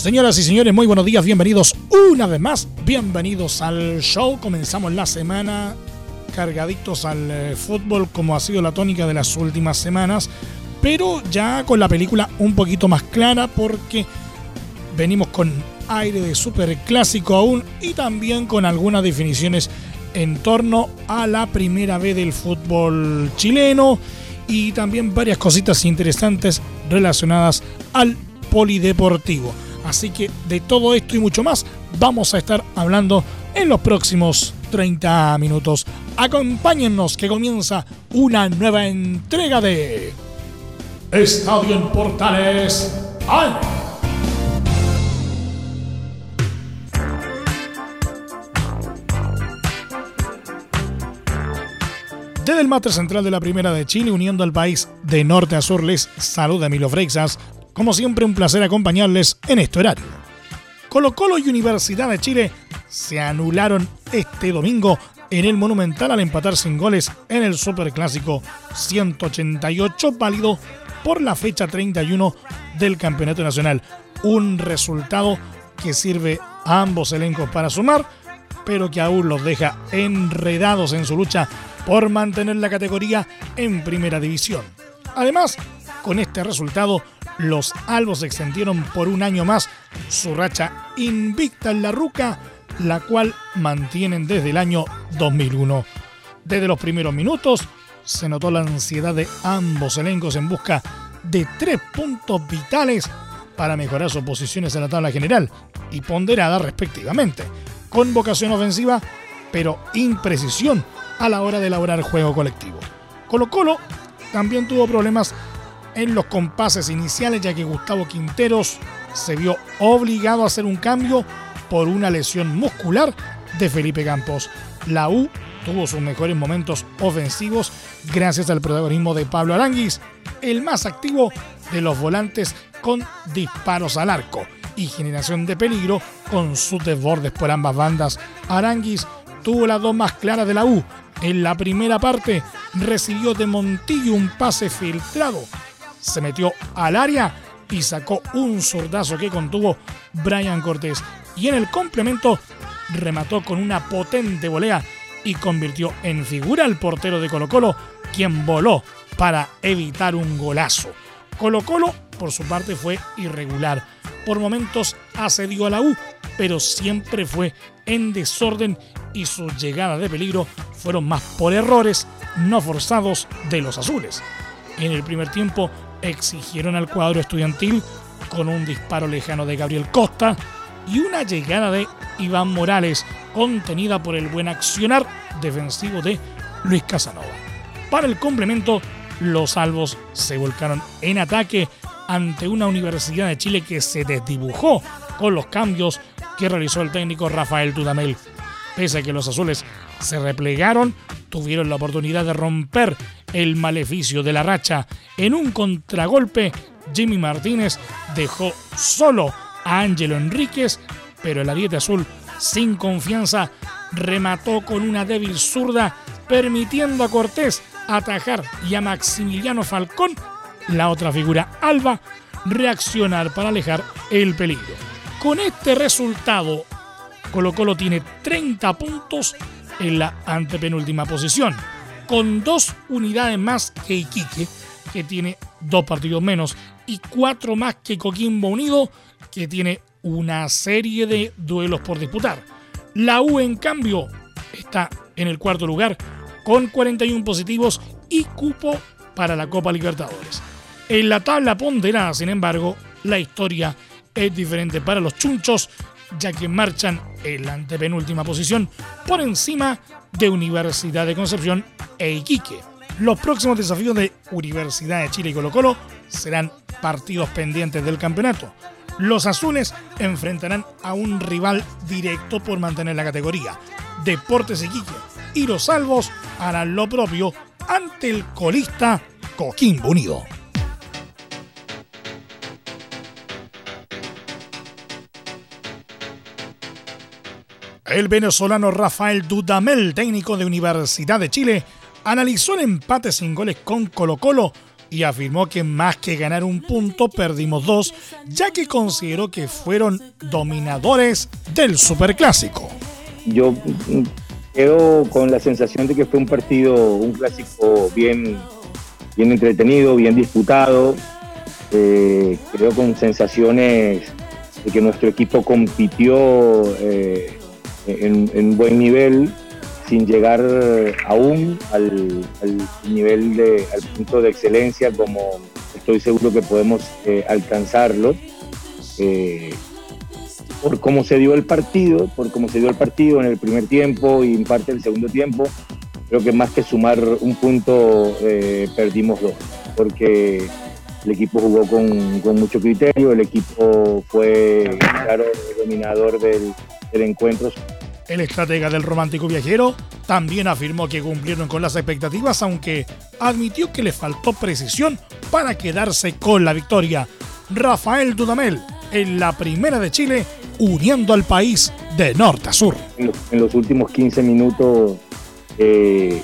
Señoras y señores, muy buenos días, bienvenidos una vez más, bienvenidos al show. Comenzamos la semana cargaditos al eh, fútbol como ha sido la tónica de las últimas semanas, pero ya con la película un poquito más clara porque venimos con aire de super clásico aún y también con algunas definiciones en torno a la primera vez del fútbol chileno y también varias cositas interesantes relacionadas al polideportivo. Así que de todo esto y mucho más vamos a estar hablando en los próximos 30 minutos. Acompáñennos que comienza una nueva entrega de Estadio en Portales Desde el matre central de la Primera de Chile, uniendo al país de norte a sur, les saluda Emilio Freixas como siempre, un placer acompañarles en este horario. Colo Colo y Universidad de Chile se anularon este domingo en el Monumental al empatar sin goles en el Superclásico 188 válido por la fecha 31 del Campeonato Nacional. Un resultado que sirve a ambos elencos para sumar, pero que aún los deja enredados en su lucha por mantener la categoría en primera división. Además, con este resultado, los albos extendieron por un año más su racha invicta en la ruca, la cual mantienen desde el año 2001. Desde los primeros minutos se notó la ansiedad de ambos elencos en busca de tres puntos vitales para mejorar sus posiciones en la tabla general y ponderada respectivamente, con vocación ofensiva pero imprecisión a la hora de elaborar juego colectivo. Colo Colo también tuvo problemas en los compases iniciales ya que Gustavo Quinteros se vio obligado a hacer un cambio por una lesión muscular de Felipe Campos. La U tuvo sus mejores momentos ofensivos gracias al protagonismo de Pablo Aranguis, el más activo de los volantes con disparos al arco y generación de peligro con sus desbordes por ambas bandas. Aranguis tuvo las dos más claras de la U. En la primera parte recibió de Montillo un pase filtrado se metió al área y sacó un zurdazo que contuvo Brian Cortés. Y en el complemento remató con una potente volea y convirtió en figura al portero de Colo Colo, quien voló para evitar un golazo. Colo Colo, por su parte, fue irregular. Por momentos asedió a la U, pero siempre fue en desorden y sus llegadas de peligro fueron más por errores no forzados de los azules. En el primer tiempo exigieron al cuadro estudiantil con un disparo lejano de Gabriel Costa y una llegada de Iván Morales contenida por el buen accionar defensivo de Luis Casanova. Para el complemento, los salvos se volcaron en ataque ante una Universidad de Chile que se desdibujó con los cambios que realizó el técnico Rafael Dudamel. Pese a que los azules se replegaron, tuvieron la oportunidad de romper el maleficio de la racha. En un contragolpe, Jimmy Martínez dejó solo a Ángelo Enríquez, pero el ariete azul, sin confianza, remató con una débil zurda, permitiendo a Cortés atajar y a Maximiliano Falcón, la otra figura Alba, reaccionar para alejar el peligro. Con este resultado, Colo Colo tiene 30 puntos en la antepenúltima posición con dos unidades más que Iquique, que tiene dos partidos menos, y cuatro más que Coquimbo Unido, que tiene una serie de duelos por disputar. La U, en cambio, está en el cuarto lugar con 41 positivos y cupo para la Copa Libertadores. En la tabla ponderada, sin embargo, la historia es diferente para los chunchos, ya que marchan en la antepenúltima posición por encima de Universidad de Concepción e Iquique. Los próximos desafíos de Universidad de Chile y Colo Colo serán partidos pendientes del campeonato. los azules enfrentarán a un rival directo por mantener la categoría. Deportes Iquique y los salvos harán lo propio ante el colista Coquimbo Unido. El venezolano Rafael Dudamel, técnico de Universidad de Chile, analizó el empate sin goles con Colo Colo y afirmó que más que ganar un punto perdimos dos, ya que consideró que fueron dominadores del Superclásico. Yo quedo con la sensación de que fue un partido, un clásico bien, bien entretenido, bien disputado. Eh, creo con sensaciones de que nuestro equipo compitió eh, en, buen nivel sin llegar aún al, nivel de, al punto de excelencia como estoy seguro que podemos eh, alcanzarlo eh, por cómo se dio el partido, por cómo se dio el partido en el primer tiempo y en parte del segundo tiempo, creo que más que sumar un punto eh, perdimos dos, porque el equipo jugó con, con, mucho criterio, el equipo fue claro dominador del, del encuentro el estratega del romántico viajero también afirmó que cumplieron con las expectativas, aunque admitió que le faltó precisión para quedarse con la victoria. Rafael Dudamel, en la primera de Chile, uniendo al país de norte a sur. En los, últimos 15 minutos eh,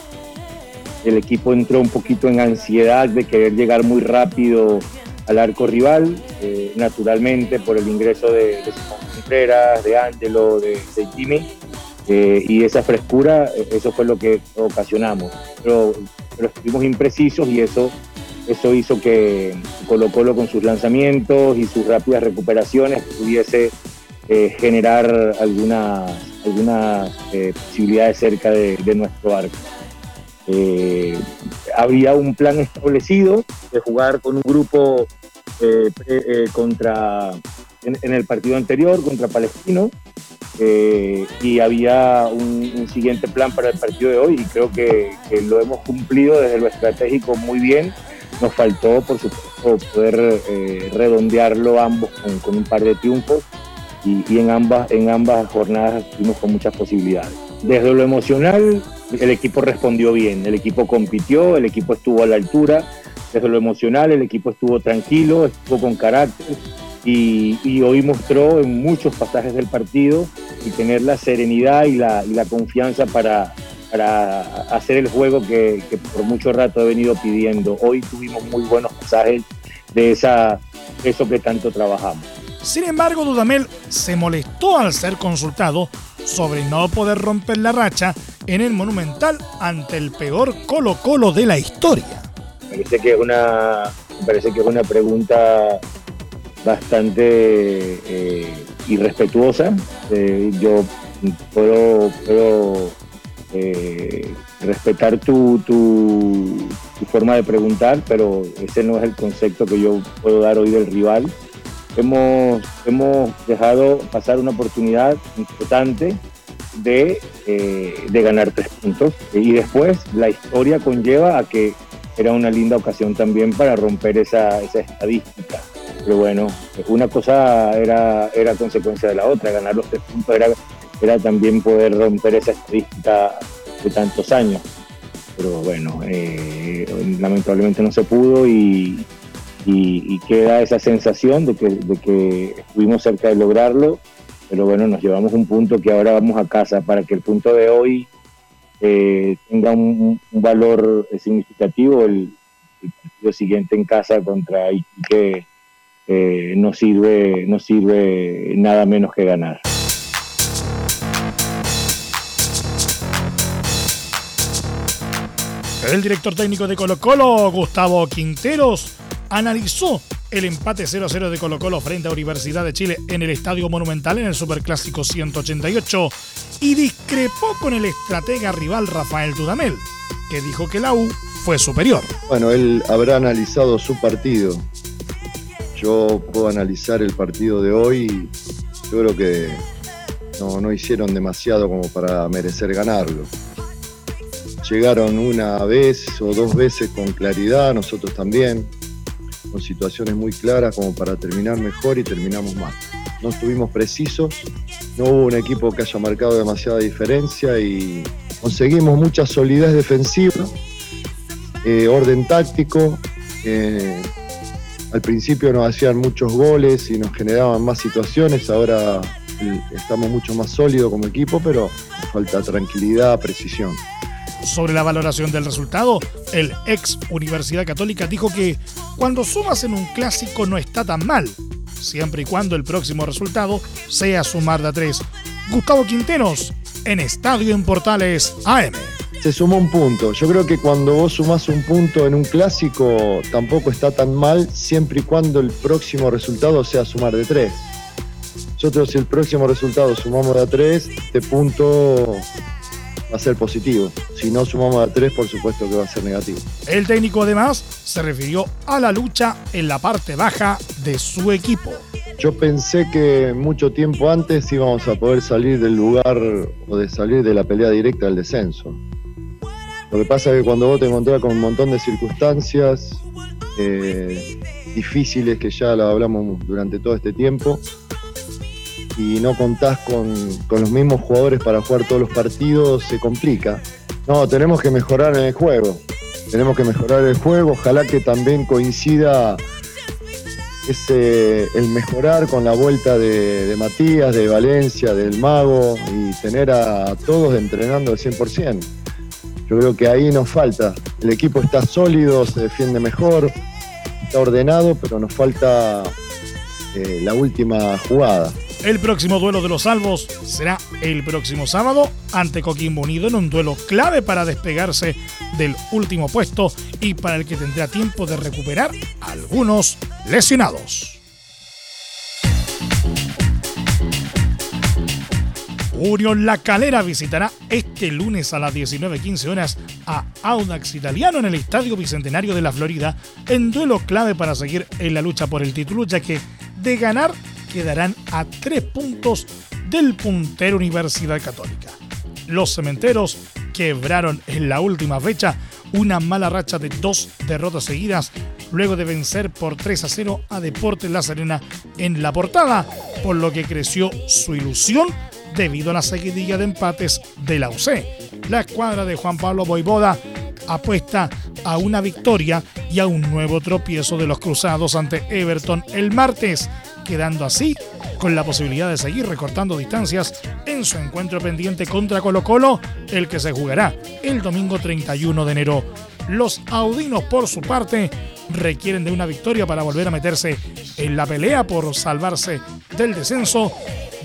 el equipo entró un poquito en ansiedad de querer llegar muy rápido al arco rival, eh, naturalmente por el ingreso de, de Contreras, de Ángelo, de, de eh, y esa frescura, eh, eso fue lo que ocasionamos. Pero, pero estuvimos imprecisos y eso, eso hizo que Colo Colo con sus lanzamientos y sus rápidas recuperaciones pudiese eh, generar algunas, algunas posibilidades cerca de, nuestro arco. había un plan establecido de jugar con un grupo contra en, el partido anterior contra Palestino eh, y había un, siguiente plan para el partido de hoy y creo que, lo hemos cumplido desde lo estratégico muy bien. Nos faltó, por supuesto, poder eh, redondearlo ambos con, un par de triunfos y, en, ambas, en ambas jornadas estuvimos con muchas posibilidades. Desde lo emocional, el equipo respondió bien, el equipo compitió, el equipo estuvo a la altura. Desde lo emocional, el equipo estuvo tranquilo, estuvo con carácter y, hoy mostró en muchos pasajes del partido y tener la serenidad y la, confianza para, hacer el juego que, por mucho rato he venido pidiendo. Hoy tuvimos muy buenos pasajes de esa, eso que tanto trabajamos. Sin embargo, Dudamel se molestó al ser consultado sobre no poder romper la racha en el Monumental ante el peor Colo Colo de la historia. Parece que es una, me parece que es una pregunta bastante eh, irrespetuosa. Eh, yo puedo, eh, respetar tu, forma de preguntar, pero ese no es el concepto que yo puedo dar hoy del rival. Hemos, dejado pasar una oportunidad importante de, ganar tres puntos y después la historia conlleva a que era una linda ocasión también para romper esa estadística pero bueno, una cosa era, era consecuencia de la otra, ganar los tres puntos era, era también poder romper esa estadística de tantos años. Pero bueno, eh, lamentablemente no se pudo y, queda esa sensación de que, de que estuvimos cerca de lograrlo, pero bueno, nos llevamos un punto que ahora vamos a casa para que el punto de hoy eh, tenga un, valor significativo el, el, partido siguiente en casa contra Iquique eh, no, sirve, no sirve nada menos que ganar. El director técnico de Colo Colo, Gustavo Quinteros, analizó el empate 0-0 de Colo Colo frente a Universidad de Chile en el Estadio Monumental en el Superclásico 188 y discrepó con el estratega rival Rafael Dudamel, que dijo que la U fue superior. Bueno, él habrá analizado su partido yo puedo analizar el partido de hoy yo creo que no, hicieron demasiado como para merecer ganarlo. Llegaron una vez o dos veces con claridad, nosotros también. con situaciones muy claras como para terminar mejor y terminamos mal. No estuvimos precisos, no hubo un equipo que haya marcado demasiada diferencia y conseguimos mucha solidez defensiva, eh, orden táctico. Eh, al principio nos hacían muchos goles y nos generaban más situaciones, ahora estamos mucho más sólidos como equipo, pero falta tranquilidad, precisión. Sobre la valoración del resultado, el ex Universidad Católica dijo que cuando sumas en un clásico no está tan mal, siempre y cuando el próximo resultado sea sumar de a tres. Gustavo Quinteros, en Estadio en Portales AM. Se sumó un punto. Yo creo que cuando vos sumás un punto en un clásico tampoco está tan mal, siempre y cuando el próximo resultado sea sumar de tres. Nosotros si el próximo resultado sumamos de a 3, este punto va a ser positivo. Si no sumamos a 3, por supuesto que va a ser negativo. El técnico además se refirió a la lucha en la parte baja de su equipo. Yo pensé que mucho tiempo antes íbamos a poder salir del lugar o de salir de la pelea directa del descenso. Lo que pasa es que cuando vos te encontrás con un montón de circunstancias eh, difíciles que ya lo hablamos durante todo este tiempo, y no contás con, los mismos jugadores para jugar todos los partidos, se complica. No, tenemos que mejorar en el juego. Tenemos que mejorar el juego. Ojalá que también coincida ese, el mejorar con la vuelta de, Matías, de Valencia, del Mago y tener a, todos entrenando al 100%. Yo creo que ahí nos falta. El equipo está sólido, se defiende mejor, está ordenado, pero nos falta eh, la última jugada. El próximo duelo de los salvos será el próximo sábado ante Coquimbo Unido en un duelo clave para despegarse del último puesto y para el que tendrá tiempo de recuperar algunos lesionados. Unión La Calera visitará este lunes a las 19.15 horas a Audax Italiano en el Estadio Bicentenario de la Florida en duelo clave para seguir en la lucha por el título, ya que de ganar quedarán a tres puntos del puntero Universidad Católica. Los cementeros quebraron en la última fecha una mala racha de dos derrotas seguidas luego de vencer por 3 a 0 a Deportes La Serena en la portada, por lo que creció su ilusión debido a la seguidilla de empates de la UC. La escuadra de Juan Pablo Boivoda apuesta a una victoria y a un nuevo tropiezo de los cruzados ante Everton el martes quedando así con la posibilidad de seguir recortando distancias en su encuentro pendiente contra Colo Colo, el que se jugará el domingo 31 de enero. Los audinos, por su parte, requieren de una victoria para volver a meterse en la pelea por salvarse del descenso,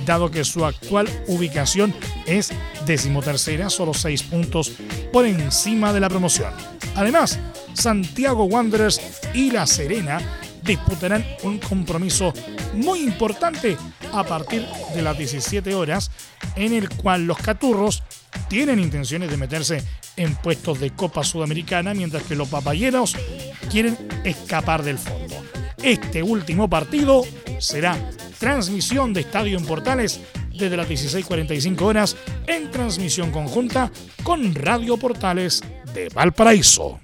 dado que su actual ubicación es decimotercera, solo seis puntos por encima de la promoción. Además, Santiago Wanderers y La Serena disputarán un compromiso muy importante a partir de las 17 horas, en el cual los caturros tienen intenciones de meterse en puestos de Copa Sudamericana, mientras que los papayeros quieren escapar del fondo. Este último partido será transmisión de Estadio en Portales desde las 16:45 horas en transmisión conjunta con Radio Portales de Valparaíso.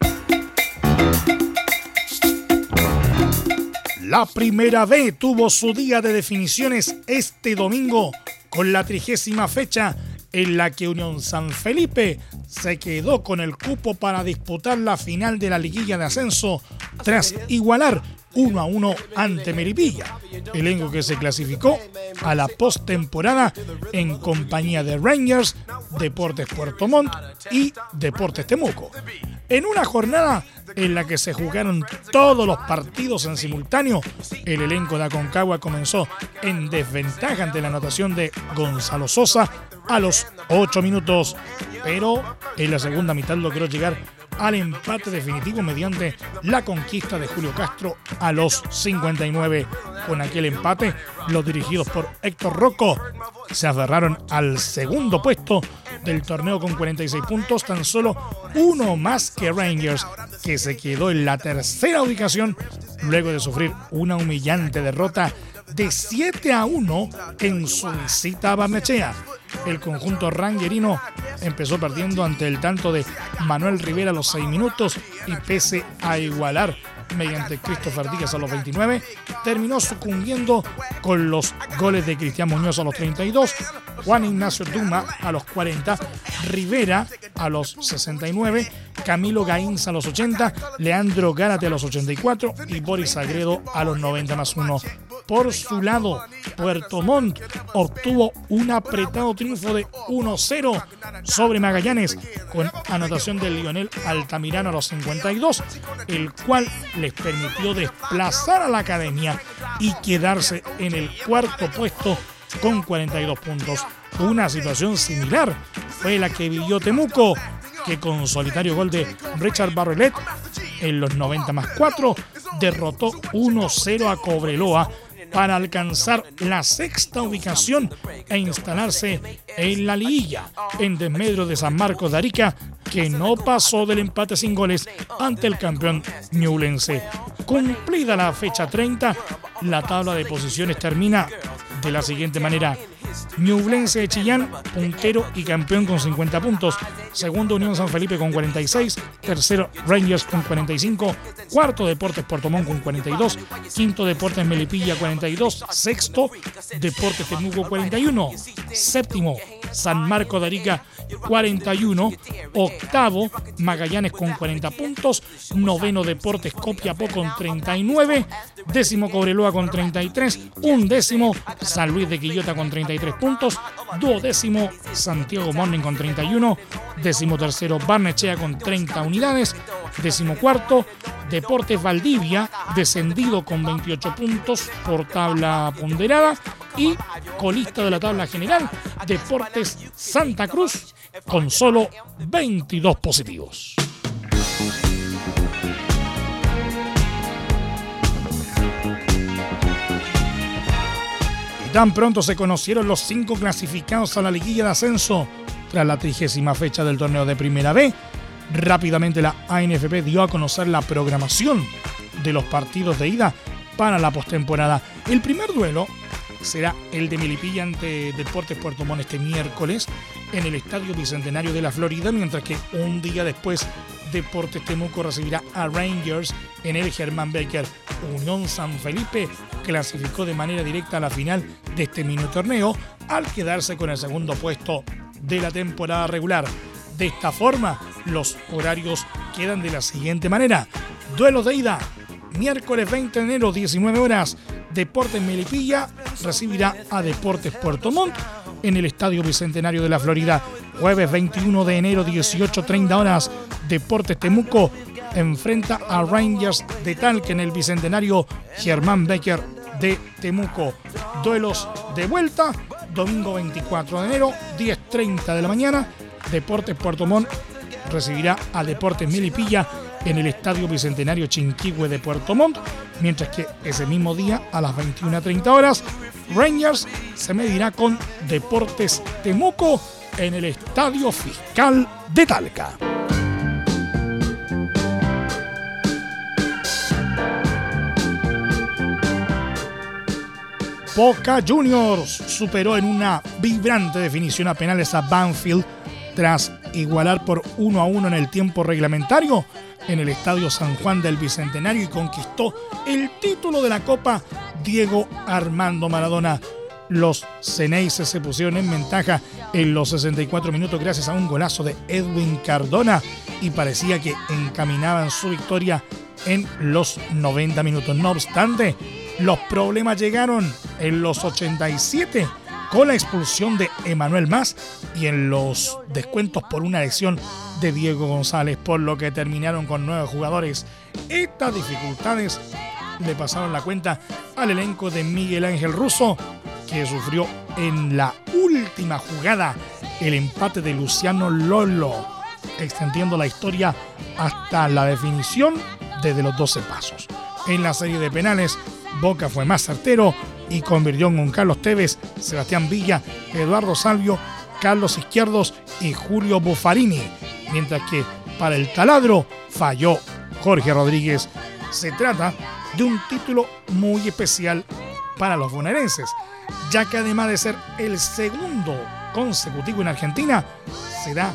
La primera B tuvo su día de definiciones este domingo con la trigésima fecha en la que Unión San Felipe se quedó con el cupo para disputar la final de la liguilla de ascenso tras igualar 1 a 1 ante Melipilla, elenco que se clasificó a la postemporada en compañía de Rangers, Deportes Puerto Montt y Deportes Temuco. En una jornada en la que se jugaron todos los partidos en simultáneo, el elenco de Aconcagua comenzó en desventaja ante la anotación de Gonzalo Sosa a los 8 minutos, pero en la segunda mitad logró llegar al empate definitivo mediante la conquista de Julio Castro a los 59. Con aquel empate, los dirigidos por Héctor Rocco se aferraron al segundo puesto del torneo con 46 puntos, tan solo uno más que Rangers, que se quedó en la tercera ubicación luego de sufrir una humillante derrota de 7 a 1 en su visita a Barnechea. El conjunto rangerino empezó perdiendo ante el tanto de Manuel Rivera a los 6 minutos y pese a igualar mediante Christopher Díaz a los 29, terminó sucumbiendo con los goles de Cristian Muñoz a los 32, Juan Ignacio Duma a los 40, Rivera a los 69, Camilo Gainz a los 80, Leandro Gárate a los 84 y Boris Agredo a los 90 más 1. Por su lado, Puerto Montt obtuvo un apretado triunfo de 1-0 sobre Magallanes con anotación de Lionel Altamirano a los 52, el cual les permitió desplazar a la academia y quedarse en el cuarto puesto con 42 puntos. Una situación similar fue la que vivió Temuco, que con solitario gol de Richard Barrelet en los 90 más 4 derrotó 1-0 a Cobreloa para alcanzar la sexta ubicación e instalarse en la liguilla en desmedro de San Marcos de Arica, que no pasó del empate sin goles ante el campeón Ñublense. Cumplida la fecha 30, la tabla de posiciones termina de la siguiente manera. Ñublense de Chillán, puntero y campeón con 50 puntos. Segundo Unión San Felipe con 46. Tercero Rangers con 45. Cuarto Deportes Puerto Montt con 42. Quinto Deportes Melipilla 42. Sexto Deportes Temuco 41. Séptimo San Marco de Arica 41. Octavo Magallanes con 40 puntos. Noveno Deportes Copiapó con 39. Décimo Cobreloa con 33. Un décimo San Luis de Quillota con 33 puntos. Duodécimo Santiago Morning con 31. Décimo tercero Barnechea con 30 unidades. Décimo cuarto Deportes Valdivia descendido con 28 puntos por tabla ponderada. Y colista de la tabla general Deportes Santa Cruz con solo 22 positivos. Tan pronto se conocieron los cinco clasificados a la liguilla de ascenso tras la trigésima fecha del torneo de Primera B, rápidamente la ANFP dio a conocer la programación de los partidos de ida para la postemporada. El primer duelo será el de Melipilla ante Deportes Puerto Montt este miércoles en el Estadio Bicentenario de la Florida, mientras que un día después Deportes Temuco recibirá a Rangers en el Germán Becker. Unión San Felipe clasificó de manera directa a la final de este mini torneo al quedarse con el segundo puesto de la temporada regular. De esta forma, los horarios quedan de la siguiente manera. Duelo de ida, miércoles 20 de enero, 19 horas. Deportes Melipilla recibirá a Deportes Puerto Montt en el Estadio Bicentenario de la Florida. Jueves 21 de enero, 18.30 horas, Deportes Temuco enfrenta a Rangers de Talca en el Bicentenario Germán Becker de Temuco. Duelos de vuelta, domingo 24 de enero, 10.30 de la mañana, Deportes Puerto Montt recibirá a Deportes Milipilla en el Estadio Bicentenario Chinquihue de Puerto Montt, mientras que ese mismo día a las 21.30 horas Rangers se medirá con Deportes Temuco en el Estadio Fiscal de Talca. Boca Juniors superó en una vibrante definición a penales a Banfield tras igualar por 1 a 1 en el tiempo reglamentario en el Estadio San Juan del Bicentenario y conquistó el título de la Copa Diego Armando Maradona. Los Ceneices se pusieron en ventaja en los 64 minutos gracias a un golazo de Edwin Cardona y parecía que encaminaban su victoria en los 90 minutos. No obstante, los problemas llegaron en los 87 con la expulsión de Emanuel Más y en los descuentos por una lesión de Diego González, por lo que terminaron con nueve jugadores. Estas dificultades le pasaron la cuenta al elenco de Miguel Ángel Russo, que sufrió en la última jugada el empate de Luciano Lolo, extendiendo la historia hasta la definición desde los 12 pasos. En la serie de penales, Boca fue más certero y convirtió en Carlos Tevez, Sebastián Villa, Eduardo Salvio, Carlos Izquierdos y Julio Buffarini, mientras que para el taladro falló Jorge Rodríguez. Se trata de un título muy especial para los bonaerenses, ya que además de ser el segundo consecutivo en Argentina, será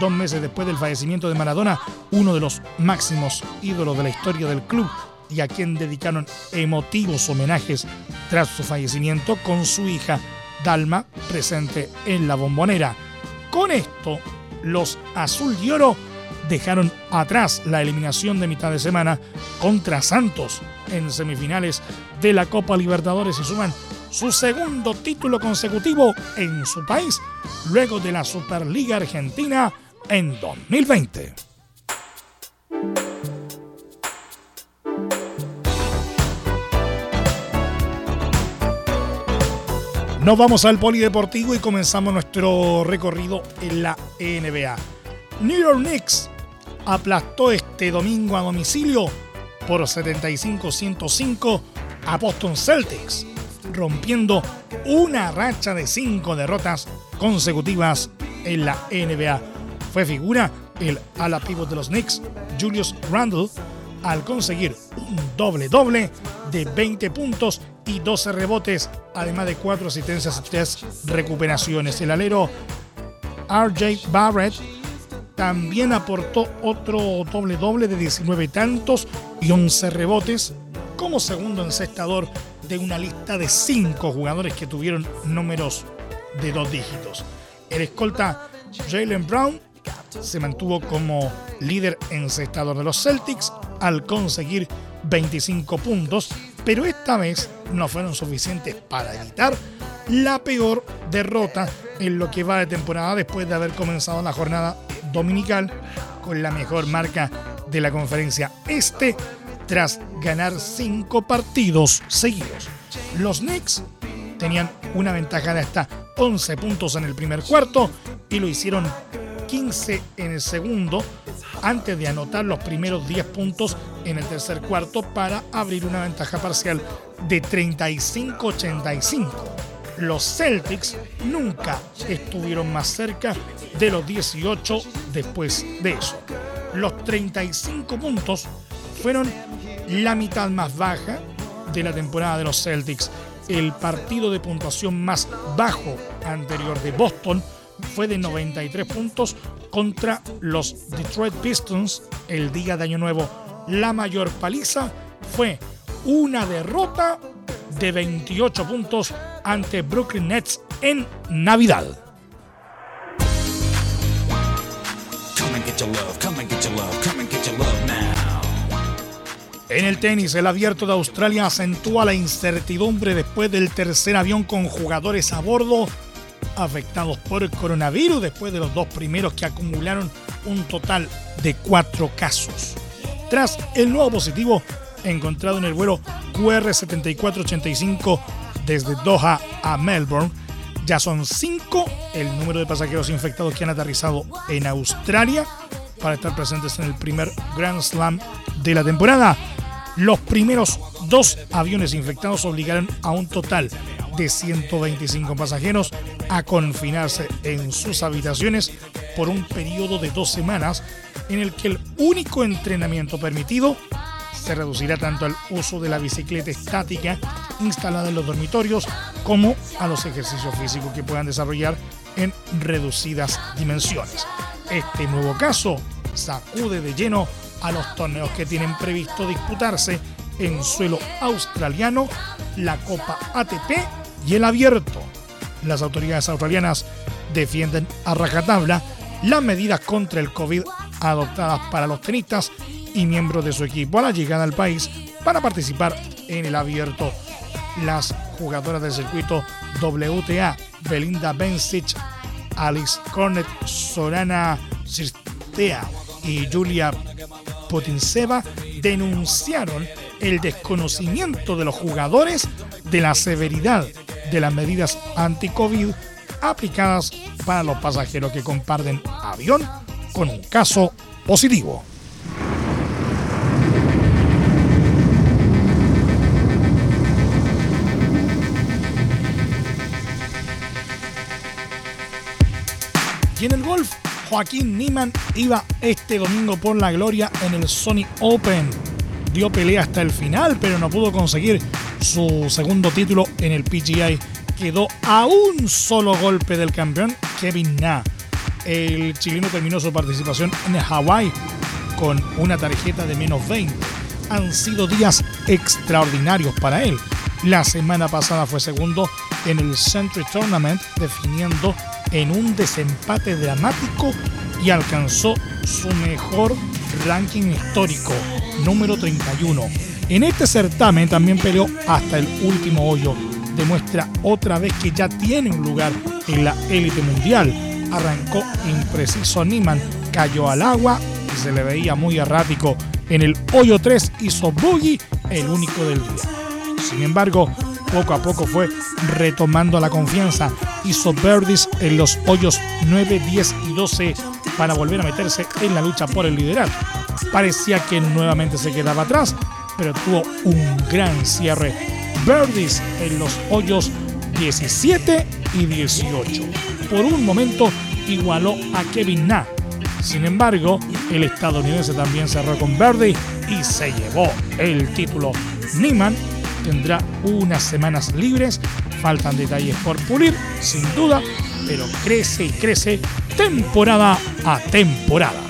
dos meses después del fallecimiento de Maradona, uno de los máximos ídolos de la historia del club y a quien dedicaron emotivos homenajes tras su fallecimiento con su hija Dalma presente en la bombonera. Con esto, los Azul y Oro dejaron atrás la eliminación de mitad de semana contra Santos en semifinales de la Copa Libertadores y suman su segundo título consecutivo en su país luego de la Superliga Argentina en 2020. Nos vamos al polideportivo y comenzamos nuestro recorrido en la NBA. New York Knicks aplastó este domingo a domicilio por 75-105 a Boston Celtics, rompiendo una racha de cinco derrotas consecutivas en la NBA. Fue figura el ala pivot de los Knicks, Julius Randle, al conseguir un doble-doble de 20 puntos y 12 rebotes, además de 4 asistencias y 3 recuperaciones. El alero RJ Barrett también aportó otro doble-doble de 19 tantos y 11 rebotes como segundo encestador de una lista de 5 jugadores que tuvieron números de dos dígitos. El escolta Jalen Brown se mantuvo como líder encestador de los Celtics al conseguir 25 puntos, pero esta vez no fueron suficientes para evitar la peor derrota en lo que va de temporada después de haber comenzado la jornada dominical con la mejor marca de la conferencia este tras ganar cinco partidos seguidos. Los Knicks tenían una ventaja de hasta 11 puntos en el primer cuarto y lo hicieron 15 en el segundo antes de anotar los primeros 10 puntos en el tercer cuarto para abrir una ventaja parcial de 35-85. Los Celtics nunca estuvieron más cerca de los 18 después de eso. Los 35 puntos fueron la mitad más baja de la temporada de los Celtics. El partido de puntuación más bajo anterior de Boston fue de 93 puntos contra los Detroit Pistons el día de Año Nuevo. La mayor paliza fue una derrota de 28 puntos ante Brooklyn Nets en Navidad. En el tenis, el abierto de Australia acentúa la incertidumbre después del tercer avión con jugadores a bordo afectados por el coronavirus después de los dos primeros que acumularon un total de cuatro casos. Tras el nuevo positivo encontrado en el vuelo QR7485 desde Doha a Melbourne, ya son cinco el número de pasajeros infectados que han aterrizado en Australia para estar presentes en el primer Grand Slam de la temporada. Los primeros dos aviones infectados obligaron a un total de 125 pasajeros a confinarse en sus habitaciones por un periodo de dos semanas en el que el único entrenamiento permitido se reducirá tanto al uso de la bicicleta estática instalada en los dormitorios como a los ejercicios físicos que puedan desarrollar en reducidas dimensiones. Este nuevo caso sacude de lleno a los torneos que tienen previsto disputarse en suelo australiano, la Copa ATP y el abierto. Las autoridades australianas defienden a rajatabla las medidas contra el COVID adoptadas para los tenistas y miembros de su equipo a la llegada al país para participar en el abierto. Las jugadoras del circuito WTA, Belinda Bencic, Alice Cornet, Sorana Sistea y Julia Potinseva denunciaron el desconocimiento de los jugadores de la severidad de las medidas anti-COVID aplicadas para los pasajeros que comparten avión con un caso positivo. Y en el golf, Joaquín Niman iba este domingo por la gloria en el Sony Open. Dio pelea hasta el final, pero no pudo conseguir su segundo título en el PGA. Quedó a un solo golpe del campeón Kevin Na. El chileno terminó su participación en Hawái con una tarjeta de menos 20. han sido días extraordinarios para él. La semana pasada fue segundo en el Century Tournament, definiendo en un desempate dramático y alcanzó su mejor ranking histórico, número 31. En este certamen también peleó hasta el último hoyo. Demuestra otra vez que ya tiene un lugar en la élite mundial. Arrancó impreciso Niman, cayó al agua y se le veía muy errático. En el hoyo 3 hizo boogie, el único del día. Sin embargo, poco a poco fue retomando la confianza. Hizo birdies en los hoyos 9, 10 y 12 para volver a meterse en la lucha por el liderato. Parecía que nuevamente se quedaba atrás, pero tuvo un gran cierre. Birdies en los hoyos 17 y 18. Por un momento igualó a Kevin Na. Sin embargo, el estadounidense también cerró con Birdie y se llevó el título. Neiman tendrá unas semanas libres, faltan detalles por pulir, sin duda, pero crece y crece temporada a temporada.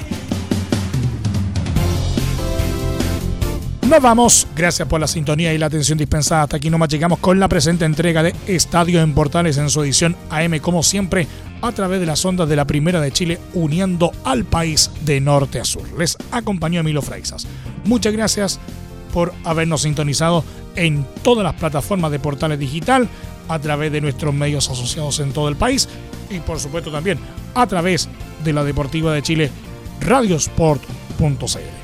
Nos vamos, gracias por la sintonía y la atención dispensada. Hasta aquí nomás llegamos con la presente entrega de Estadio en Portales en su edición AM, como siempre, a través de las ondas de la Primera de Chile, uniendo al país de norte a sur. Les acompañó Emilio Freixas. Muchas gracias por habernos sintonizado en todas las plataformas de Portales Digital, a través de nuestros medios asociados en todo el país y por supuesto también a través de la Deportiva de Chile, radiosport.cl.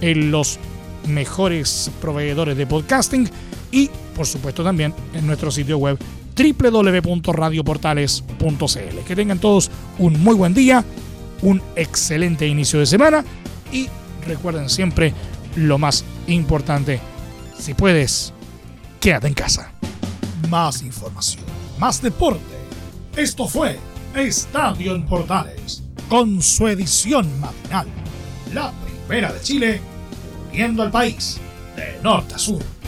en los mejores proveedores de podcasting y por supuesto también en nuestro sitio web www.radioportales.cl. Que tengan todos un muy buen día, un excelente inicio de semana y recuerden siempre lo más importante, si puedes, quédate en casa. Más información, más deporte. Esto fue Estadio en Portales, con su edición matinal. La primera de Chile, viendo al país de norte a sur.